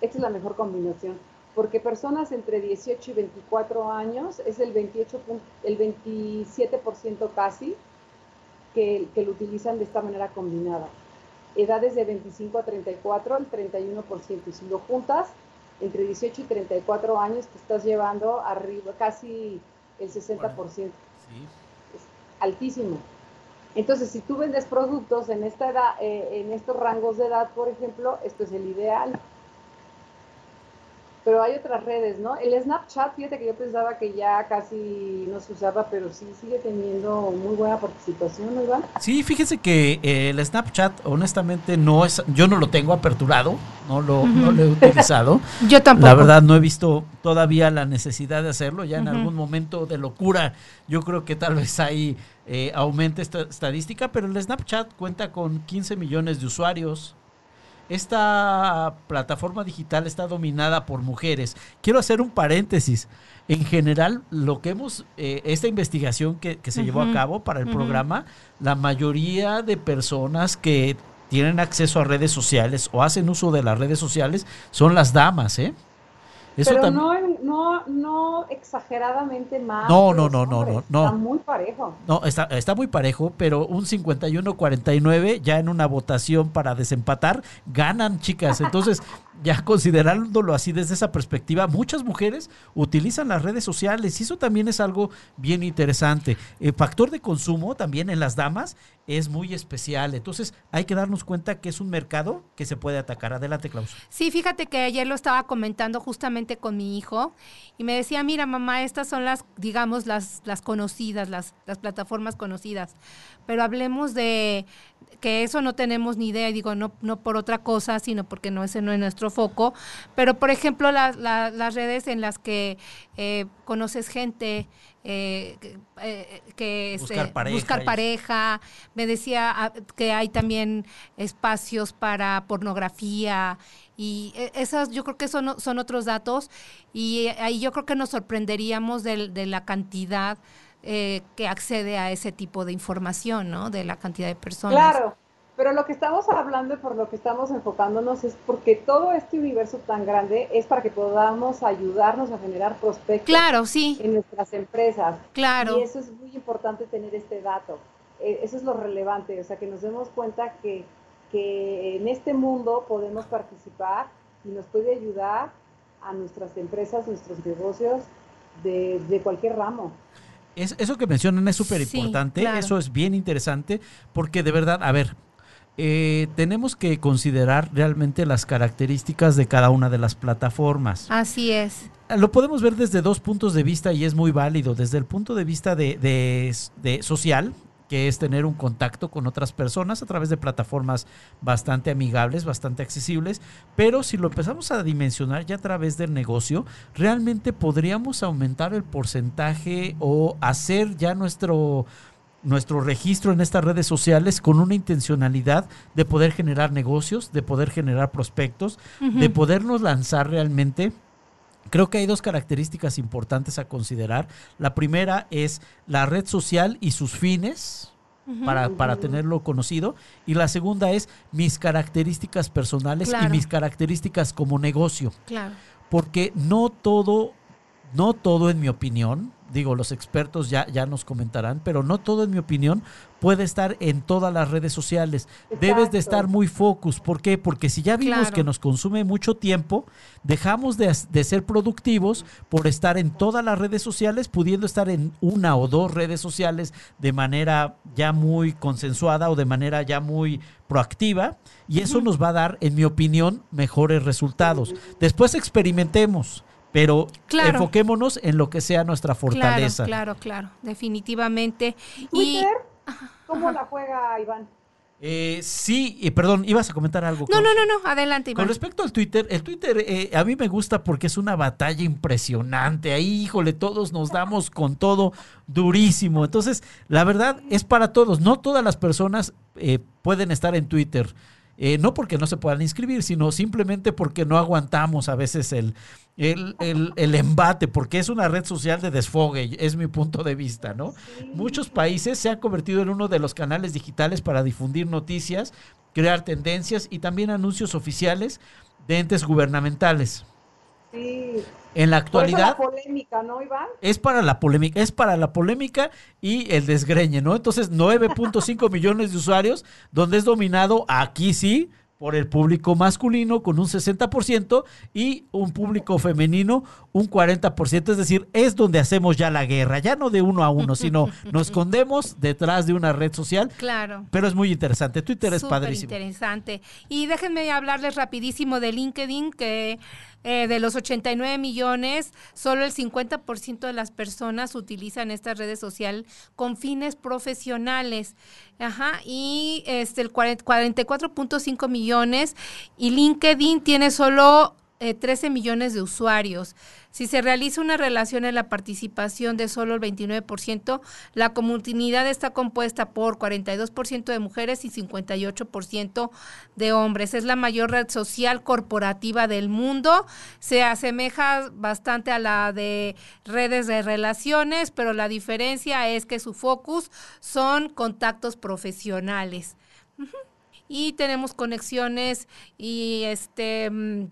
Esta es la mejor combinación. Porque personas entre 18 y 24 años es el, 28, el 27% casi que, que lo utilizan de esta manera combinada. Edades de 25 a 34, el 31%. Y si lo juntas, entre 18 y 34 años te estás llevando arriba casi el 60%. Sí. Es altísimo. Entonces, si tú vendes productos en esta edad, eh, en estos rangos de edad, por ejemplo, esto es el ideal pero hay otras redes, ¿no? El Snapchat, fíjate que yo pensaba que ya casi no se usaba, pero sí sigue teniendo muy buena participación, ¿no, Iván? Sí, fíjese que eh, el Snapchat, honestamente, no es, yo no lo tengo aperturado, no lo, he utilizado. (laughs) yo tampoco. La verdad, no he visto todavía la necesidad de hacerlo, ya en algún momento de locura, yo creo que tal vez ahí eh, aumente esta estadística, pero el Snapchat cuenta con 15 millones de usuarios esta plataforma digital está dominada por mujeres. Quiero hacer un paréntesis. En general, lo que hemos, eh, esta investigación que, se llevó a cabo para el programa, la mayoría de personas que tienen acceso a redes sociales o hacen uso de las redes sociales son las damas, ¿eh? Pero no, no, no exageradamente más. No, no, no, no, no, no. Está muy parejo. No, está, está muy parejo, pero un 51-49 ya en una votación para desempatar, ganan, chicas. Entonces, (laughs) ya considerándolo así desde esa perspectiva, muchas mujeres utilizan las redes sociales y eso también es algo bien interesante. El factor de consumo también en las damas es muy especial, entonces hay que darnos cuenta que es un mercado que se puede atacar. Adelante, Klaus. Sí, fíjate que ayer lo estaba comentando justamente con mi hijo y me decía, mira mamá, estas son las, digamos, las, las conocidas, las, las plataformas conocidas, pero hablemos de que eso no tenemos ni idea, y digo, no, no por otra cosa, sino porque no ese no es nuestro foco, pero por ejemplo las redes en las que eh, conoces gente, eh, que es buscar, pareja, buscar pareja, me decía ah, que hay también espacios para pornografía y e, esas yo creo que son, son otros datos y ahí yo creo que nos sorprenderíamos de, de la cantidad eh, que accede a ese tipo de información, ¿no? De la cantidad de personas. Claro, pero lo que estamos hablando y por lo que estamos enfocándonos es porque todo este universo tan grande es para que podamos ayudarnos a generar prospectos claro, sí. en nuestras empresas. Claro. Y eso es muy importante tener este dato. Eh, eso es lo relevante, o sea, que nos demos cuenta que, que en este mundo podemos participar y nos puede ayudar a nuestras empresas, nuestros negocios de, de cualquier ramo eso que mencionan es súper importante, eso es bien interesante, porque de verdad, a ver, eh, tenemos que considerar realmente las características de cada una de las plataformas. Así es. Lo podemos ver desde dos puntos de vista y es muy válido. Desde el punto de vista de, de social, que es tener un contacto con otras personas a través de plataformas bastante amigables, bastante accesibles, pero si lo empezamos a dimensionar ya a través del negocio, realmente podríamos aumentar el porcentaje o hacer ya nuestro nuestro registro en estas redes sociales con una intencionalidad de poder generar negocios, de poder generar prospectos, de podernos lanzar realmente Creo que hay dos características importantes a considerar. La primera es la red social y sus fines. para, para, tenerlo conocido. Y la segunda es mis características personales y mis características como negocio. Claro. Porque no todo, no todo en mi opinión, digo, los expertos ya, ya nos comentarán, pero no todo, en mi opinión, puede estar en todas las redes sociales. Debes de estar muy focus. ¿Por qué? Porque si ya vimos que nos consume mucho tiempo, dejamos de, de, ser productivos por estar en todas las redes sociales, pudiendo estar en una o dos redes sociales de manera ya muy consensuada o de manera ya muy proactiva. Y eso nos va a dar, en mi opinión, mejores resultados. Después experimentemos pero enfoquémonos en lo que sea nuestra fortaleza. Claro, claro, claro, definitivamente. ¿Twitter? ¿Cómo la juega Iván? Eh, sí, y perdón, ibas a comentar algo. No, no, no, no, adelante. Iván. Con respecto al Twitter, el Twitter eh, a mí me gusta porque es una batalla impresionante. Ahí, híjole, todos nos damos con todo durísimo. Entonces, la verdad es para todos. No todas las personas eh, pueden estar en Twitter. Eh, no porque no se puedan inscribir, sino simplemente porque no aguantamos a veces el, el, el, embate, porque es una red social de desfogue, es mi punto de vista, ¿no? Muchos países se han convertido en uno de los canales digitales para difundir noticias, crear tendencias y también anuncios oficiales de entes gubernamentales. Sí. En la actualidad. polémica, ¿no, Iván? Es para la polémica, es para la polémica y el desgreñe, ¿no? Entonces, 9.5 (laughs) millones de usuarios, donde es dominado aquí sí por el público masculino con un 60% y un público femenino un 40%, es decir, es donde hacemos ya la guerra, ya no de uno a uno, sino (laughs) nos escondemos detrás de una red social. Claro. Pero es muy interesante, Twitter es padrísimo. interesante. Y déjenme hablarles rapidísimo de LinkedIn, que eh, de los 89 millones, solo el 50% de las personas utilizan estas redes sociales con fines profesionales. Ajá, y este, el 44.5 millones y LinkedIn tiene solo 13 eh, millones de usuarios. Si se realiza una relación en la participación de solo el 29%, la comunidad está compuesta por 42% de mujeres y 58% de hombres. Es la mayor red social corporativa del mundo. Se asemeja bastante a la de redes de relaciones, pero la diferencia es que su focus son contactos profesionales. Y tenemos conexiones y este mm,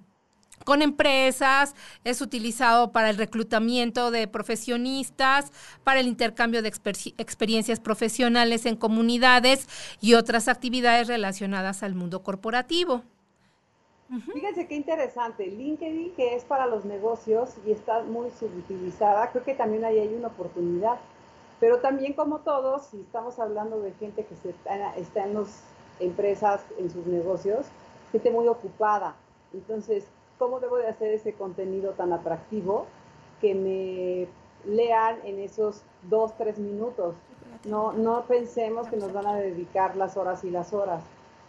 con empresas, es utilizado para el reclutamiento de profesionistas, para el intercambio de experiencias profesionales en comunidades y otras actividades relacionadas al mundo corporativo. Fíjense qué interesante. LinkedIn, que es para los negocios y está muy subutilizada, creo que también ahí hay una oportunidad. Pero también como todos, si estamos hablando de gente que se está, en las empresas, en sus negocios, gente muy ocupada. Entonces, ¿cómo debo de hacer ese contenido tan atractivo que me lean en esos dos, tres minutos? No, no pensemos que nos van a dedicar las horas y las horas,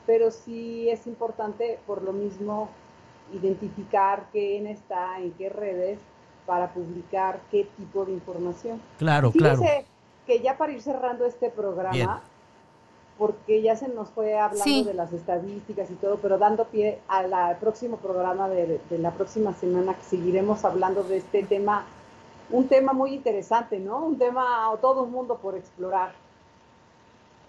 pero sí es importante por lo mismo identificar quién está en qué redes para publicar qué tipo de información. Claro, Fíjese claro. que ya para ir cerrando este programa, porque ya se nos fue hablando de las estadísticas y todo, pero dando pie al próximo programa de, de, la próxima semana que seguiremos hablando de este tema, un tema muy interesante, ¿no? Un tema a todo el mundo por explorar.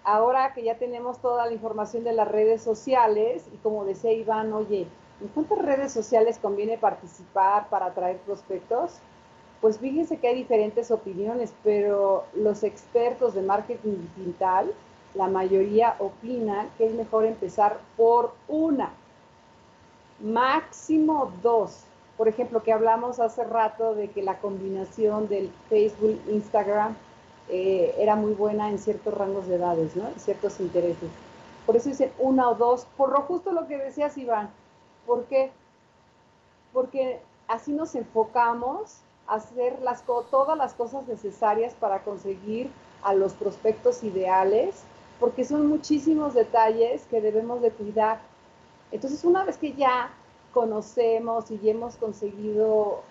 Ahora que ya tenemos toda la información de las redes sociales, y como decía Iván, oye, ¿en cuántas redes sociales conviene participar para atraer prospectos? Pues fíjense que hay diferentes opiniones, pero los expertos de marketing digital la mayoría opina que es mejor empezar por una, máximo dos. Por ejemplo, que hablamos hace rato de que la combinación del Facebook, Instagram, eh, era muy buena en ciertos rangos de edades, ¿no? Ciertos intereses. Por eso dicen una o dos, por lo justo lo que decías, Iván. ¿Por qué? Porque así nos enfocamos a hacer las, todas las cosas necesarias para conseguir a los prospectos ideales porque son muchísimos detalles que debemos de cuidar. Entonces, una vez que ya conocemos y hemos conseguido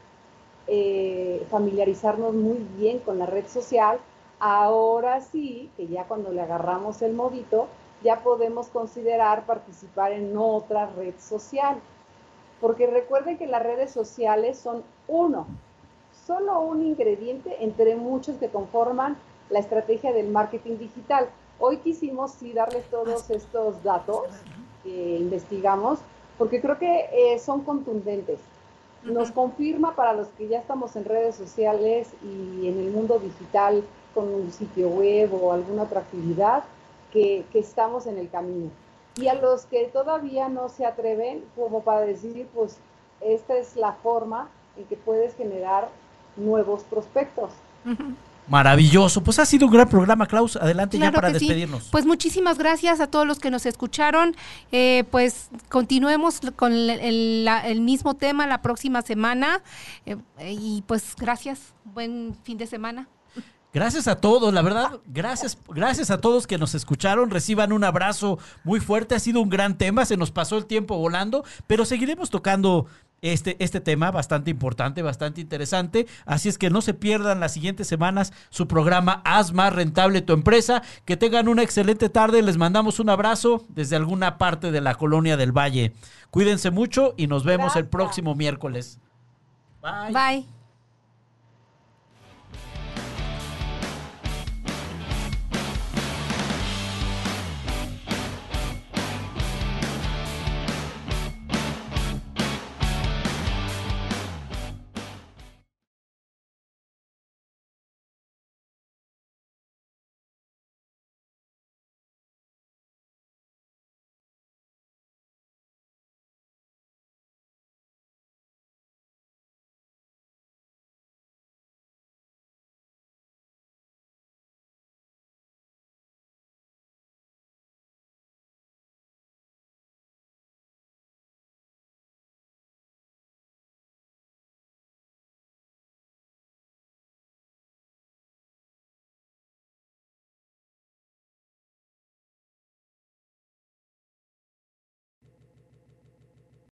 eh, familiarizarnos muy bien con la red social, ahora sí, que ya cuando le agarramos el modito, ya podemos considerar participar en otra red social. Porque recuerden que las redes sociales son uno, solo un ingrediente entre muchos que conforman la estrategia del marketing digital. Hoy quisimos sí darles todos estos datos que investigamos, porque creo que eh, son contundentes. Nos confirma para los que ya estamos en redes sociales y en el mundo digital con un sitio web o alguna otra actividad, que, que estamos en el camino. Y a los que todavía no se atreven, como para decir, pues esta es la forma en que puedes generar nuevos prospectos. Maravilloso. Pues ha sido un gran programa, Klaus. Adelante ya para despedirnos. Pues muchísimas gracias a todos los que nos escucharon. Eh, pues continuemos con el, mismo tema la próxima semana. Eh, y pues gracias. Buen fin de semana. Gracias a todos, la verdad, gracias, gracias a todos que nos escucharon, reciban un abrazo muy fuerte, ha sido un gran tema, se nos pasó el tiempo volando, pero seguiremos tocando este, este tema bastante importante, bastante interesante. Así es que no se pierdan las siguientes semanas su programa Haz más rentable tu empresa. Que tengan una excelente tarde. Les mandamos un abrazo desde alguna parte de la colonia del Valle. Cuídense mucho y nos vemos el próximo miércoles. Bye. Bye.